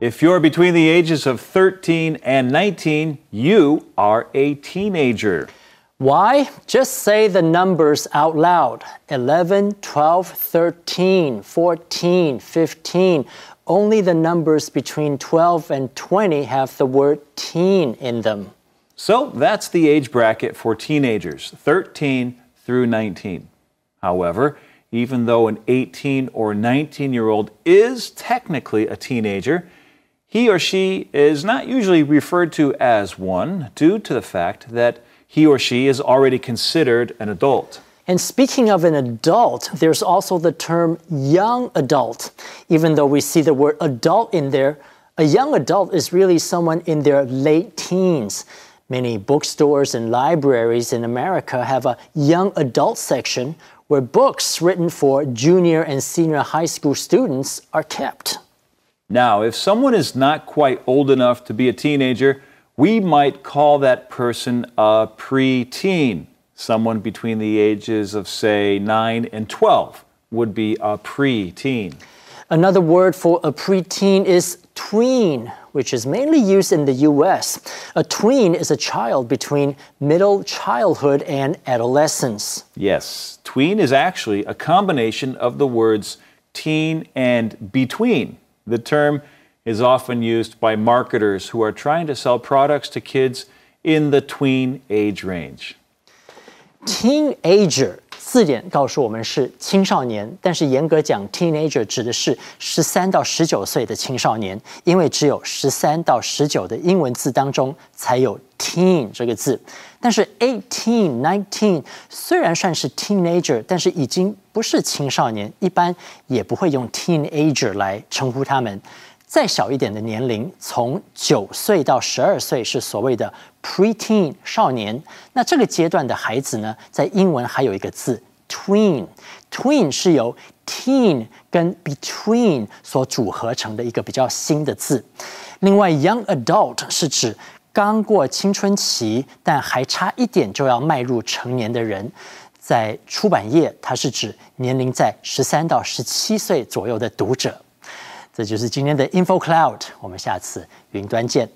If you're between the ages of 13 and 19, you are a teenager. Why? Just say the numbers out loud 11, 12, 13, 14, 15. Only the numbers between 12 and 20 have the word teen in them. So that's the age bracket for teenagers, 13 through 19. However, even though an 18 or 19 year old is technically a teenager, he or she is not usually referred to as one due to the fact that he or she is already considered an adult. And speaking of an adult, there's also the term young adult. Even though we see the word adult in there, a young adult is really someone in their late teens. Many bookstores and libraries in America have a young adult section where books written for junior and senior high school students are kept. Now, if someone is not quite old enough to be a teenager, we might call that person a preteen. Someone between the ages of, say, 9 and 12 would be a preteen. Another word for a preteen is tween, which is mainly used in the US. A tween is a child between middle childhood and adolescence. Yes, tween is actually a combination of the words teen and between. The term is often used by marketers who are trying to sell products to kids in the tween age range. Teenager 字典告诉我们是青少年，但是严格讲，teenager 指的是十三到十九岁的青少年，因为只有十三到十九的英文字当中才有 teen 这个字。但是 eighteen、nineteen 虽然算是 teenager，但是已经不是青少年，一般也不会用 teenager 来称呼他们。再小一点的年龄，从九岁到十二岁是所谓的 preteen 少年。那这个阶段的孩子呢，在英文还有一个字 tween，tween 是由 teen 跟 between 所组合成的一个比较新的字。另外，young adult 是指刚过青春期但还差一点就要迈入成年的人。在出版业，它是指年龄在十三到十七岁左右的读者。这就是今天的 InfoCloud，我们下次云端见。